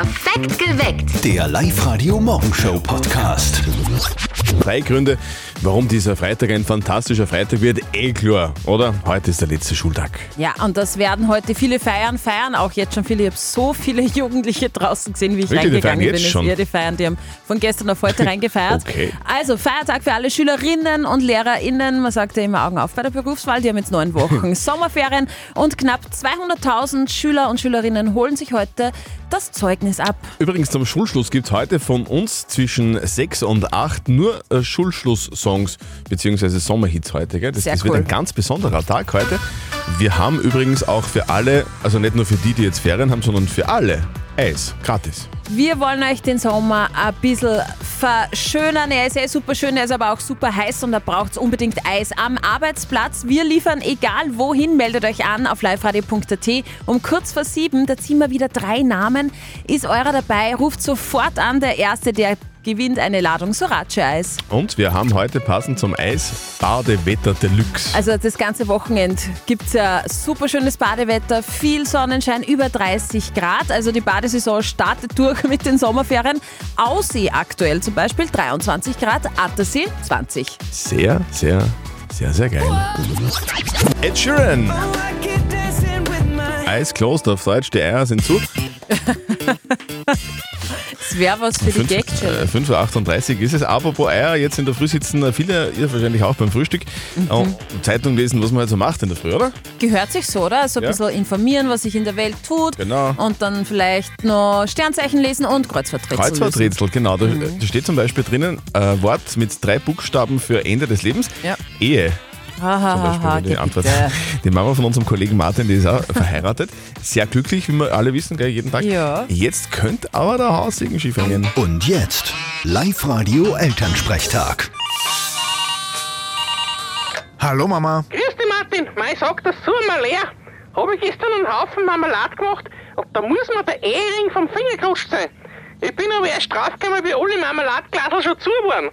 Perfekt geweckt. Der Live-Radio-Morgenshow-Podcast. Drei Gründe, warum dieser Freitag ein fantastischer Freitag wird, eh klar, oder? Heute ist der letzte Schultag. Ja, und das werden heute viele feiern, feiern auch jetzt schon viele. Ich habe so viele Jugendliche draußen gesehen, wie ich Wirklich, die reingegangen feiern bin. jetzt schon? Ja, die feiern, die haben von gestern auf heute reingefeiert. Okay. Also Feiertag für alle Schülerinnen und LehrerInnen. Man sagt ja immer Augen auf bei der Berufswahl. Die haben jetzt neun Wochen Sommerferien und knapp 200.000 Schüler und Schülerinnen holen sich heute das Zeugnis ab. Übrigens zum Schulschluss gibt es heute von uns zwischen 6 und 8 nur äh, Schulschluss-Songs bzw. Sommerhits heute. Gell? Das, Sehr das wird cool. ein ganz besonderer Tag heute. Wir haben übrigens auch für alle, also nicht nur für die, die jetzt Ferien haben, sondern für alle Eis, gratis. Wir wollen euch den Sommer ein bisschen verschönern. Er ist eh super schön, er ist aber auch super heiß und da braucht es unbedingt Eis am Arbeitsplatz. Wir liefern egal wohin, meldet euch an auf liveradio.at. Um kurz vor sieben, da ziehen wir wieder drei Namen. Ist eurer dabei, ruft sofort an. Der Erste, der gewinnt eine Ladung Sorace-Eis. Und wir haben heute passend zum Eis Badewetter Deluxe. Also das ganze Wochenende gibt es ja super schönes Badewetter, viel Sonnenschein, über 30 Grad. Also die Badesaison startet durch mit den Sommerferien. Aussee aktuell zum Beispiel 23 Grad, Attersee 20. Sehr, sehr, sehr, sehr geil. Ed Sheeran. Eyes closed auf Deutsch, die Eier sind zu. Das wäre was für die Fünf- Gag-Challenge. äh, 5.38 Uhr ist es. Apropos Eier, jetzt in der Früh sitzen viele, ihr wahrscheinlich auch beim Frühstück, äh, Zeitung lesen, was man halt so macht in der Früh, oder? Gehört sich so, oder? So ein Ja. bisschen informieren, was sich in der Welt tut. Genau. Und dann vielleicht noch Sternzeichen lesen und Kreuzworträtsel lösen. Kreuzworträtsel, genau. Da, da steht zum Beispiel drinnen äh, Wort mit drei Buchstaben für Ende des Lebens. Ja. Ehe. Hahaha, die Antwort. bitte. Die Mama von unserem Kollegen Martin, die ist auch verheiratet. Sehr glücklich, wie wir alle wissen, gell, jeden Tag. Ja. Jetzt könnte aber der Haussegen schief hängen. Und jetzt Live-Radio-Elternsprechtag. Hallo Mama. Grüß dich, Martin. Mei, sag das zu mal leer. Habe ich gestern einen Haufen Marmelade gemacht und da muss mir der Ehering vom Finger gerutscht sein. Ich bin aber erst draufgekommen, wie alle Marmeladeglasel schon zu waren.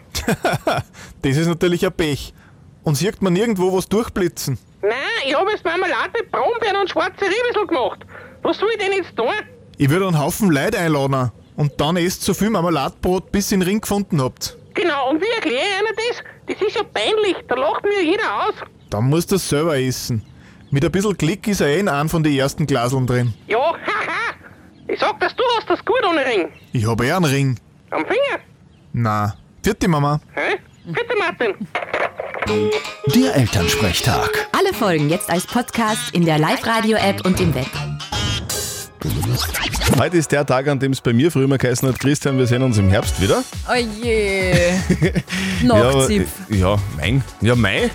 Das ist natürlich ein Pech. Und sieht man nirgendwo was durchblitzen. Nein, ich habe jetzt Marmelade mit Brombeeren und schwarze Riebissel gemacht. Was soll ich denn jetzt tun? Ich würde einen Haufen Leute einladen und dann esst so viel Marmeladbrot, bis ihr den Ring gefunden habt. Genau, und wie erkläre ich einer das? Das ist ja peinlich, da lacht mir jeder aus. Dann musst du das selber essen. Mit ein bisschen Klick ist er eh in einem von den ersten Glaseln drin. Ja, haha. Ich sag das, du hast das gut ohne Ring. Ich habe eh einen Ring. Am Finger. Na, vierte Mama. Hä? Bitte, Martin. Der Elternsprechtag. Alle Folgen jetzt als Podcast in der Live-Radio-App und im Web. Heute ist der Tag, an dem es bei mir früher immer geheißen hat, Christian, wir sehen uns im Herbst wieder. Oh je. ja, aber- Nachzipf. ja, mein. Ja, Mai.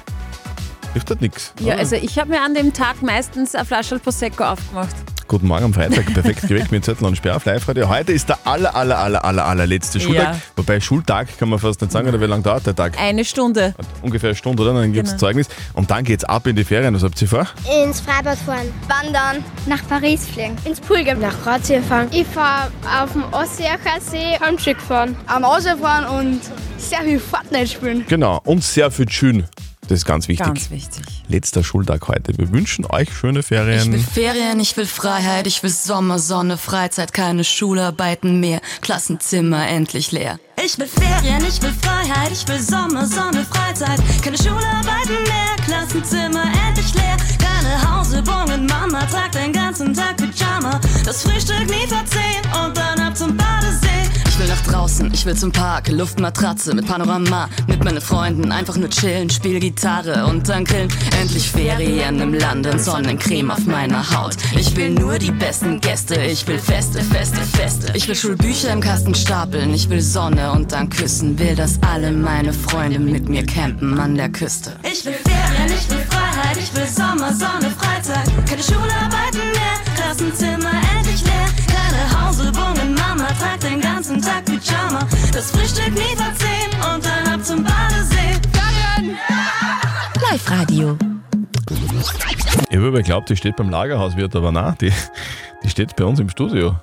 Hilft halt nichts. Ja, also ich habe mir an dem Tag meistens ein Flasche Prosecco aufgemacht. Guten Morgen am Freitag, perfekt geweckt mit Zettel und Sperr auf Live-Radio. Heute ist der aller, aller, aller, aller, allerletzte Schultag. Ja. Wobei Schultag kann man fast nicht sagen, oder wie lange dauert der Tag? Eine Stunde. Ungefähr eine Stunde, oder? Dann gibt es Genau. Zeugnis. Und dann geht's ab in die Ferien. Was habt ihr vor? ins Freibad fahren, wandern, nach Paris fliegen, ins Pool gehen, nach Kroatien fahren. Ich fahre auf dem Osseacher See Handstück fahren. Am Auto fahren und sehr viel Fortnite spielen. Genau. Und sehr viel Schön. Das ist ganz wichtig. Ganz wichtig. Letzter Schultag heute. Wir wünschen euch schöne Ich will Ferien. Ferien, ich will Freiheit, ich will Sommer, Sonne, Freizeit, keine Schularbeiten mehr, Klassenzimmer endlich leer. Ich will Ferien, ich will Freiheit, ich will Sommer, Sonne, Freizeit, keine Schularbeiten mehr, Klassenzimmer endlich leer. Keine Hausübungen, Mama tragt den ganzen Tag Pyjama, das Frühstück nie vor zehn und dann draußen, ich will zum Park, Luftmatratze mit Panorama, mit meinen Freunden. Einfach nur chillen, spiel Gitarre. Und dann grillen. Endlich Ferien im Land. Und Sonnencreme auf meiner Haut. Ich will nur die besten Gäste, ich will Feste, Feste, Feste. Ich will Schulbücher im Kasten stapeln, ich will Sonne und dann küssen, will, dass alle meine Freunde mit mir campen an der Küste. Ich will Ferien, ich will Freiheit, ich will Sommer, Sonne, Freizeit, keine Schularbeiten mehr, Klassenzimmer den ganzen Tag Pyjama, das Frühstück nie vor zehn und dann ab zum Badesee. Ferien! Live-Radio. Ich habe geglaubt, die steht beim Lagerhauswirt, aber nein, die, die steht bei uns im Studio.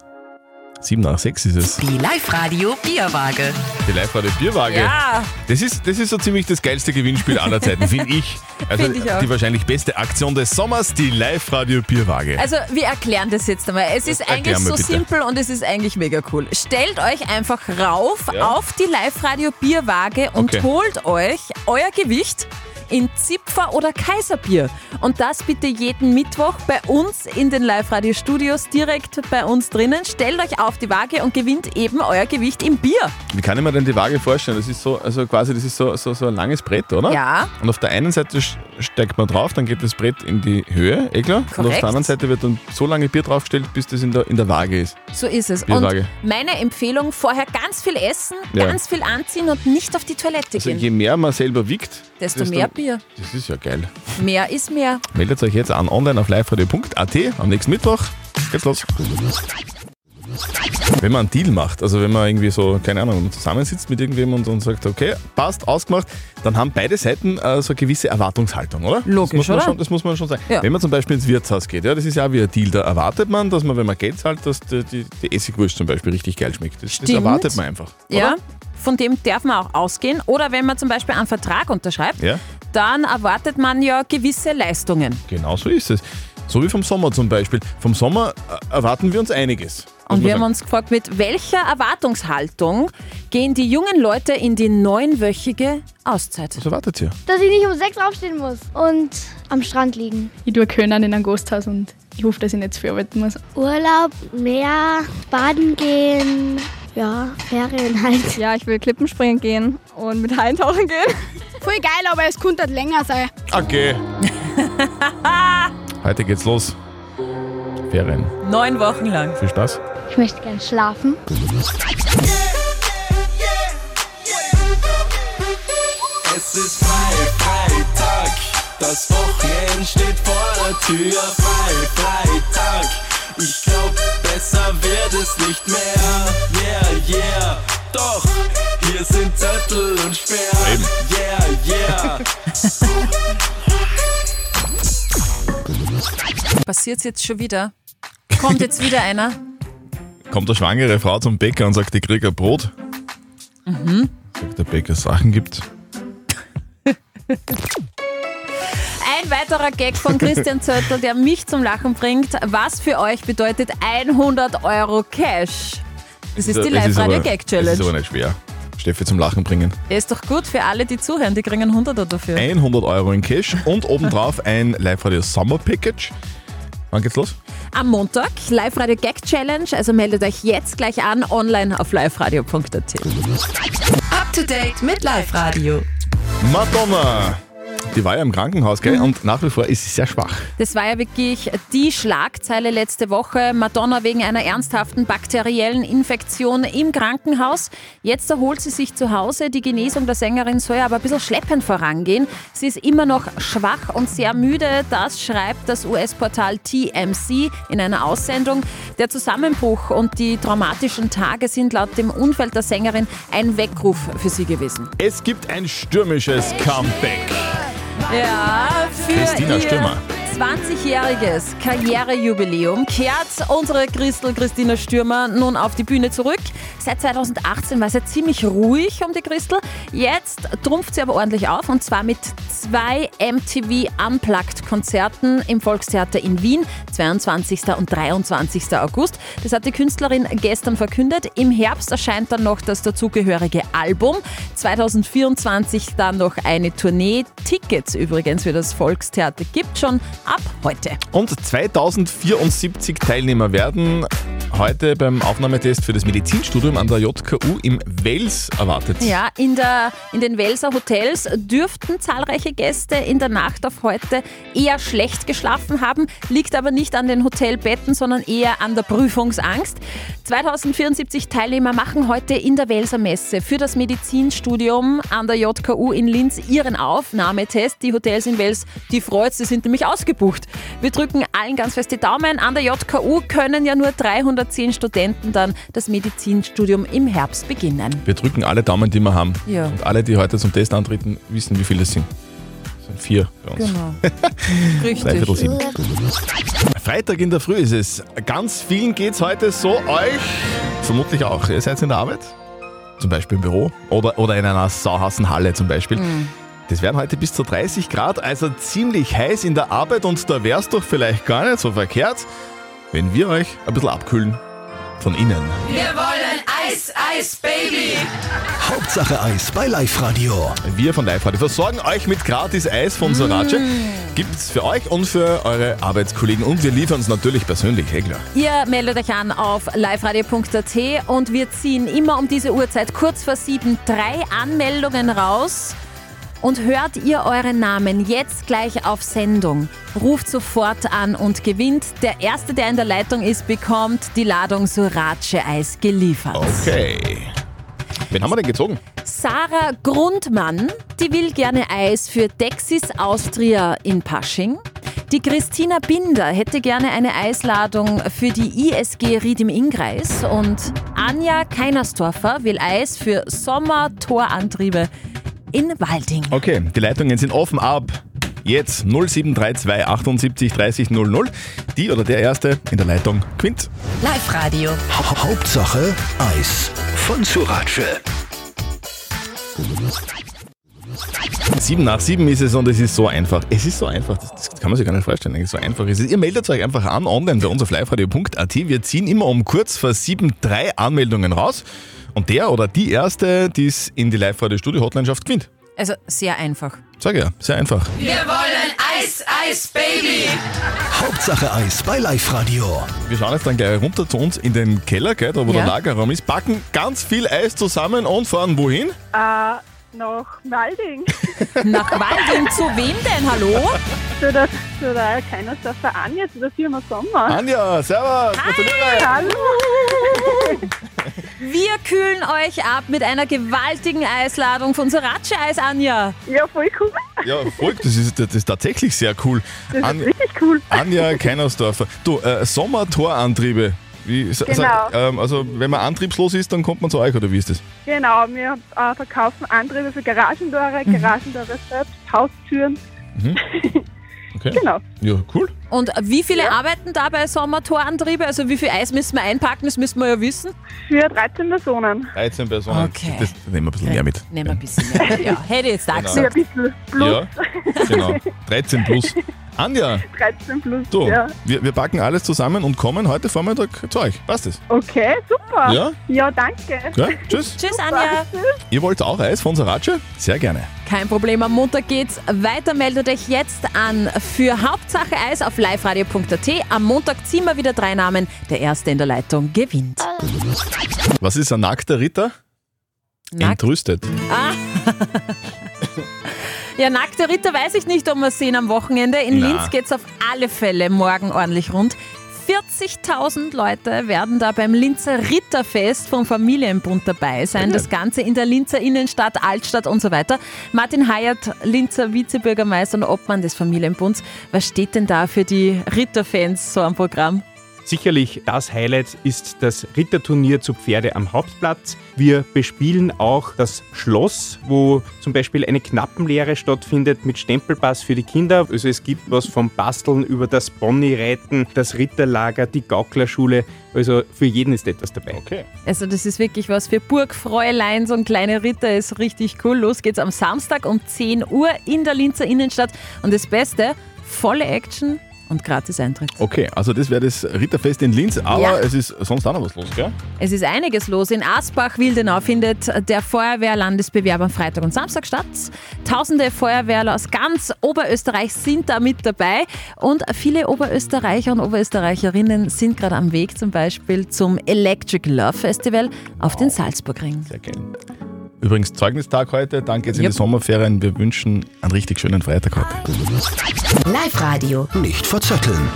Sieben nach sechs ist es. Die Live-Radio Bierwaage. Die Live-Radio Bierwaage. Ja. Das ist, das ist so ziemlich das geilste Gewinnspiel aller Zeiten, finde ich. Also Find ich auch. die wahrscheinlich beste Aktion des Sommers, die Live-Radio Bierwaage. Also wir erklären das jetzt einmal. Es ist Erklär eigentlich so bitte. simpel und es ist eigentlich mega cool. Stellt euch einfach rauf Ja. auf die Live-Radio Bierwaage und Okay. holt euch euer Gewicht in Zipfer oder Kaiserbier. Und das bitte jeden Mittwoch bei uns in den Live-Radio-Studios direkt bei uns drinnen. Stellt euch auf die Waage und gewinnt eben euer Gewicht im Bier. Wie kann ich mir denn die Waage vorstellen? Das ist so, also quasi, das ist so, so, so ein langes Brett, oder? Ja. Und auf der einen Seite steigt man drauf, dann geht das Brett in die Höhe, eh klar. Und auf Korrekt. der anderen Seite wird dann so lange Bier draufgestellt, bis das in der, in der Waage ist. So ist es. Bierwaage. Und meine Empfehlung, vorher ganz viel essen, Ja. ganz viel anziehen und nicht auf die Toilette Also gehen. je mehr man selber wiegt, Desto mehr Bier. Das ist ja geil. Mehr ist mehr. Meldet euch jetzt an online auf liveradio.at am nächsten Mittwoch. Geht's los. Wenn man einen Deal macht, also wenn man irgendwie so, keine Ahnung, zusammensitzt mit irgendwem und, und sagt, okay, passt, ausgemacht, dann haben beide Seiten äh, so eine gewisse Erwartungshaltung, oder? Logisch, das muss man oder? Schon, das muss man schon sagen. Ja. Wenn man zum Beispiel ins Wirtshaus geht, ja, das ist ja auch wie ein Deal, da erwartet man, dass man, wenn man Geld zahlt, dass die, die, die Essigwurst zum Beispiel richtig geil schmeckt. Das, das erwartet man einfach. Ja, Oder? von dem darf man auch ausgehen. Oder wenn man zum Beispiel einen Vertrag unterschreibt, Ja. Dann erwartet man ja gewisse Leistungen. Genau so ist es. So wie vom Sommer zum Beispiel. Vom Sommer äh, erwarten wir uns einiges. Und wir haben uns gefragt, mit welcher Erwartungshaltung gehen die jungen Leute in die neunwöchige Auszeit? Was erwartet ihr? Dass ich nicht um sechs aufstehen muss und am Strand liegen. Ich tue Können in einem Gasthaus und ich hoffe, dass ich nicht zu viel arbeiten muss. Urlaub, Meer, baden gehen, ja, Ferien halt. Ja, ich will Klippenspringen gehen und mit Heintauchen gehen. Voll geil, aber es könnte halt länger sein. Okay. Heute geht's los. Ferien. Neun Wochen lang. Viel Spaß. Ich möchte gern schlafen. Es ist frei, Freitag. Das Wochenende steht vor der Tür. Frei, Freitag. Ich glaub, besser wird es nicht mehr. Yeah, yeah. Doch, hier sind Zettel und Sperr. Eben. Yeah, yeah. Passiert jetzt schon wieder? Kommt jetzt wieder einer? Kommt eine schwangere Frau zum Bäcker und sagt, ich krieg ein Brot. Mhm. Sagt der Bäcker Sachen gibt. Ein weiterer Gag von Christian Zöttl, der mich zum Lachen bringt. Was für euch bedeutet 100 Euro Cash? Das ist die Es aber- Live-Radio-Gag-Challenge. Das ist aber nicht schwer. Steffi zum Lachen bringen. Der ist doch gut für alle, die zuhören. Die kriegen 100er dafür. 100 Euro in Cash und obendrauf ein Live-Radio Summer Package. Wann geht's los? Am Montag Live-Radio Gag Challenge. Also meldet euch jetzt gleich an online auf liveradio.at. Up to date mit Live-Radio. Madonna! Die war ja im Krankenhaus, Mhm. gell? Und nach wie vor ist sie sehr schwach. Das war ja wirklich die Schlagzeile letzte Woche. Madonna wegen einer ernsthaften bakteriellen Infektion im Krankenhaus. Jetzt erholt sie sich zu Hause. Die Genesung der Sängerin soll aber ein bisschen schleppend vorangehen. Sie ist immer noch schwach und sehr müde. Das schreibt das US-Portal TMC in einer Aussendung. Der Zusammenbruch und die traumatischen Tage sind laut dem Umfeld der Sängerin ein Weckruf für sie gewesen. Es gibt ein stürmisches Comeback. Ja, für Christina Stürmer. 20-jähriges Karrierejubiläum kehrt unsere Christel Christina Stürmer nun auf die Bühne zurück. Seit 2018 war sie ziemlich ruhig um die Christel. Jetzt trumpft sie aber ordentlich auf und zwar mit zwei MTV Unplugged Konzerten im Volkstheater in Wien, 22. und 23. August. Das hat die Künstlerin gestern verkündet. Im Herbst erscheint dann noch das dazugehörige Album. 2024 dann noch eine Tournee. Tickets übrigens für das Volkstheater gibt schon ab heute. Und 2074 Teilnehmer werden heute beim Aufnahmetest für das Medizinstudium an der JKU im Wels erwartet. Ja, in, der, in den Welser Hotels dürften zahlreiche Gäste in der Nacht auf heute eher schlecht geschlafen haben, liegt aber nicht an den Hotelbetten, sondern eher an der Prüfungsangst. 2074 Teilnehmer machen heute in der Welser Messe für das Medizinstudium an der JKU in Linz ihren Aufnahmetest. Die Hotels in Wels, die freut's, die sind nämlich ausgebucht. Wir drücken allen ganz fest die Daumen. An der JKU können ja nur 310 Studenten dann das Medizinstudium im Herbst beginnen. Wir drücken alle Daumen, die wir haben. Ja. Und alle, die heute zum Test antreten, wissen, wie viele es sind. Es sind vier bei uns. Genau. Richtig. sieben. Freitag in der Früh ist es. Ganz vielen geht's heute so. Euch vermutlich auch. Ihr seid in der Arbeit, zum Beispiel im Büro oder, oder in einer sauhassen Halle zum Beispiel. Das wären heute bis zu 30 Grad, also ziemlich heiß in der Arbeit und da wäre es doch vielleicht gar nicht so verkehrt, wenn wir euch ein bisschen abkühlen von innen. Wir wollen Eis, Eis, Baby. Hauptsache Eis bei Live Radio. Wir von Live Radio versorgen euch mit gratis Eis von Sorace. Gibt's für euch und für eure Arbeitskollegen und wir liefern es natürlich persönlich, hey klar. Ihr meldet euch an auf liveradio.at und wir ziehen immer um diese Uhrzeit kurz vor sieben drei Anmeldungen raus. Und hört ihr euren Namen jetzt gleich auf Sendung, ruft sofort an und gewinnt. Der Erste, der in der Leitung ist, bekommt die Ladung Surace-Eis geliefert. Okay. Wen haben wir denn gezogen? Sarah Grundmann, die will gerne Eis für Dexis Austria in Pasching. Die Christina Binder hätte gerne eine Eisladung für die ISG Ried im Innkreis. Und Anja Keinersdorfer will Eis für Sommertorantriebe in Walding. Okay, die Leitungen sind offen ab. Jetzt 0732 78 30 00. Die oder der Erste in der Leitung gewinnt. Live Radio. Ha Hauptsache Eis von Surace. Sieben nach sieben ist es und es ist so einfach. Es ist so einfach, das, das kann man sich gar nicht vorstellen, so einfach ist es. Ihr meldet euch einfach an online bei uns auf liveradio.at. Wir ziehen immer um kurz vor sieben drei Anmeldungen raus und der oder die Erste, die es in die Live-Radio-Studio-Hotline schafft, gewinnt. Also sehr einfach. Sag ja, sehr einfach. Wir wollen Eis, Eis, Baby. Hauptsache Eis bei Live Radio. Wir schauen jetzt dann gleich runter zu uns in den Keller, gell, da wo Ja. der Lagerraum ist, packen ganz viel Eis zusammen und fahren wohin? Äh, nach Walding. Nach Walding zu wem denn? Hallo? zu der, zu der Anja, zu der Firma Sommer. Anja, servus, gratuliere. Hallo. Wir kühlen euch ab mit einer gewaltigen Eisladung von Sriracha-Eis, Anja. Ja, voll cool. Ja, folgt, das ist, das ist tatsächlich sehr cool. Das An- ist richtig cool. Anja Keinersdorfer. Du, äh, Sommertorantriebe. Wie, Genau. sag, ähm, also wenn man antriebslos ist, dann kommt man zu euch, oder wie ist das? Genau, wir äh, verkaufen Antriebe für Garagendore, Mhm. Garagendore selbst, Haustüren. Okay. Genau. Ja, cool. Und wie viele arbeiten da bei Sommertorantriebe? Also wie viel Eis müssen wir einpacken? Das müssen wir ja wissen. Für 13 Personen. 13 Personen. Okay. Das nehmen wir ein bisschen mehr mit. Nehmen wir ein bisschen mehr. Ja, hätte ich jetzt auch Genau. Für ein gesagt. bisschen plus. Ja, genau. 13 plus. Anja, 13 plus. du, Ja. wir, wir packen alles zusammen und kommen heute Vormittag zu euch. Passt das? Okay, super. Ja? Ja, danke. Ja? Tschüss. Tschüss, Anja. Ihr wollt auch Eis von Sarace? Sehr gerne. Kein Problem, am Montag geht's weiter. Meldet euch jetzt an für Hauptsache Eis auf liveradio.at. Am Montag ziehen wir wieder drei Namen. Der Erste in der Leitung gewinnt. Was ist ein nackter Ritter? Nackt. Entrüstet. Ah. Ja, nackte Ritter weiß ich nicht, ob wir es sehen am Wochenende. In Na. Linz geht's auf alle Fälle morgen ordentlich rund. 40.000 Leute werden da beim Linzer Ritterfest vom Familienbund dabei sein. Das Ganze in der Linzer Innenstadt, Altstadt und so weiter. Martin Hayat, Linzer Vizebürgermeister und Obmann des Familienbunds. Was steht denn da für die Ritterfans so am Programm? Sicherlich das Highlight ist das Ritterturnier zu Pferde am Hauptplatz. Wir bespielen auch das Schloss, wo zum Beispiel eine Knappenlehre stattfindet mit Stempelpass für die Kinder. Also es gibt was vom Basteln über das Ponyreiten, das Ritterlager, die Gauklerschule. Also für jeden ist etwas dabei. Okay. Also das ist wirklich was für Burgfräulein, so ein kleiner Ritter ist richtig cool. Los geht's am Samstag um 10 Uhr in der Linzer Innenstadt. Und das Beste, volle Action und gratis Eintritt. Okay, also das wäre das Ritterfest in Linz, aber Ja. es ist sonst auch noch was los, gell? Es ist einiges los. In Asbach-Wildenau findet der Feuerwehrlandesbewerb am Freitag und Samstag statt. Tausende Feuerwehrler aus ganz Oberösterreich sind da mit dabei. Und viele Oberösterreicher und Oberösterreicherinnen sind gerade am Weg zum Beispiel zum Electric Love Festival auf den Salzburgring. Sehr geil. Übrigens Zeugnistag heute, dann geht's in die Sommerferien. Wir wünschen einen richtig schönen Freitag heute. Live Radio. Nicht verzetteln.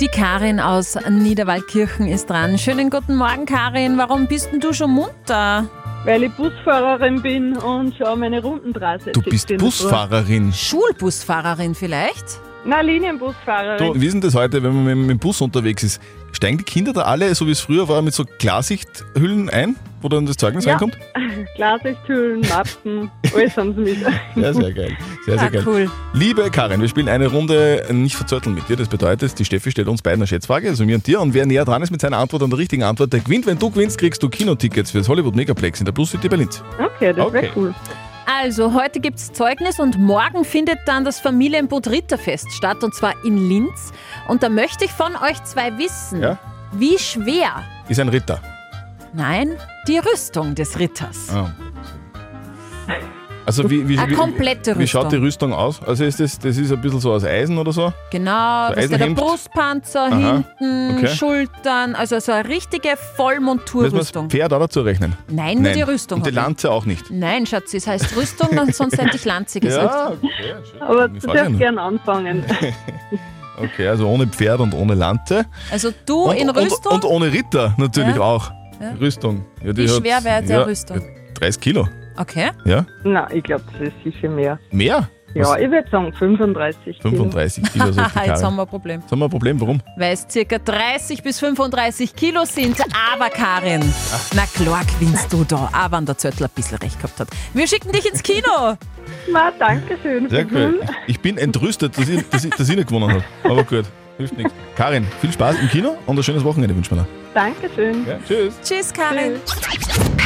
Die Karin aus Niederwaldkirchen ist dran. Schönen guten Morgen, Karin. Warum bist denn du schon munter? Weil ich Busfahrerin bin und schon meine Rundenstraße. Du bist Busfahrerin. Schulbusfahrerin vielleicht? Na, Linienbusfahrerin. Du, wie ist denn das heute, wenn man mit, mit dem Bus unterwegs ist? Steigen die Kinder da alle, so wie es früher war, mit so Klarsichthüllen ein, wo dann das Zeugnis Ja. reinkommt? Glasichthüllen, Mappen, alles haben sie mit. Ja, sehr geil. Sehr, sehr Ah, geil. cool. Liebe Karin, wir spielen eine Runde nicht verzötteln mit dir. Das bedeutet, die Steffi stellt uns beiden eine Schätzfrage, also mir und dir. Und wer näher dran ist mit seiner Antwort an der richtigen Antwort, der gewinnt. Wenn du gewinnst, kriegst du Kinotickets für das Hollywood Megaplex in der Plus City Berlin. Okay, das Okay. wäre cool. Also, heute gibt es Zeugnis und morgen findet dann das Familienboot Ritterfest statt und zwar in Linz. Und da möchte ich von euch zwei wissen, Ja? wie schwer, Ist ein Ritter. nein, die Rüstung des Ritters. Ah. Also wie, wie, Eine wie, komplette wie schaut die Rüstung. Rüstung aus? Also ist das, das ist ein bisschen so aus Eisen oder so? Genau, So das ist der Eisenhemd? Brustpanzer Aha, hinten, okay. Schultern, also so eine richtige Müssen wir das Vollmonturrüstung. Pferd auch dazu rechnen? Nein, nur die Rüstung Und die hab ich. Lanze auch nicht. Nein, Schatz, es heißt Rüstung, dann sonst hätte ich Lanze gesagt. Ja, okay, schön. Aber Ich du frage darfst nur. gern anfangen. Okay, also ohne Pferd und ohne Lanze. Also du und, in Rüstung? Und, und ohne Ritter natürlich Ja. auch. Ja. Rüstung. Ja, die Wie schwer wäre der ja, Rüstung? 30 Kilo. Okay. Ja? Nein, ich glaube, das ist sicher mehr. Mehr? Ja, Was? ich würde sagen 35 Kilo. 35 Kilo. sagt die Jetzt Karin. haben wir ein Problem. Jetzt haben wir ein Problem, warum? Weil es circa 30 bis 35 Kilo sind. Aber Karin, na klar gewinnst du da, auch wenn der Zöttl ein bisschen recht gehabt hat. Wir schicken dich ins Kino. Na, danke schön. Sehr cool. Ich bin entrüstet, dass ich, dass ich, dass ich nicht gewonnen habe. Aber gut, hilft nichts. Karin, viel Spaß im Kino und ein schönes Wochenende wünschen wir dir. Dankeschön. Ja, tschüss. Tschüss, Karin.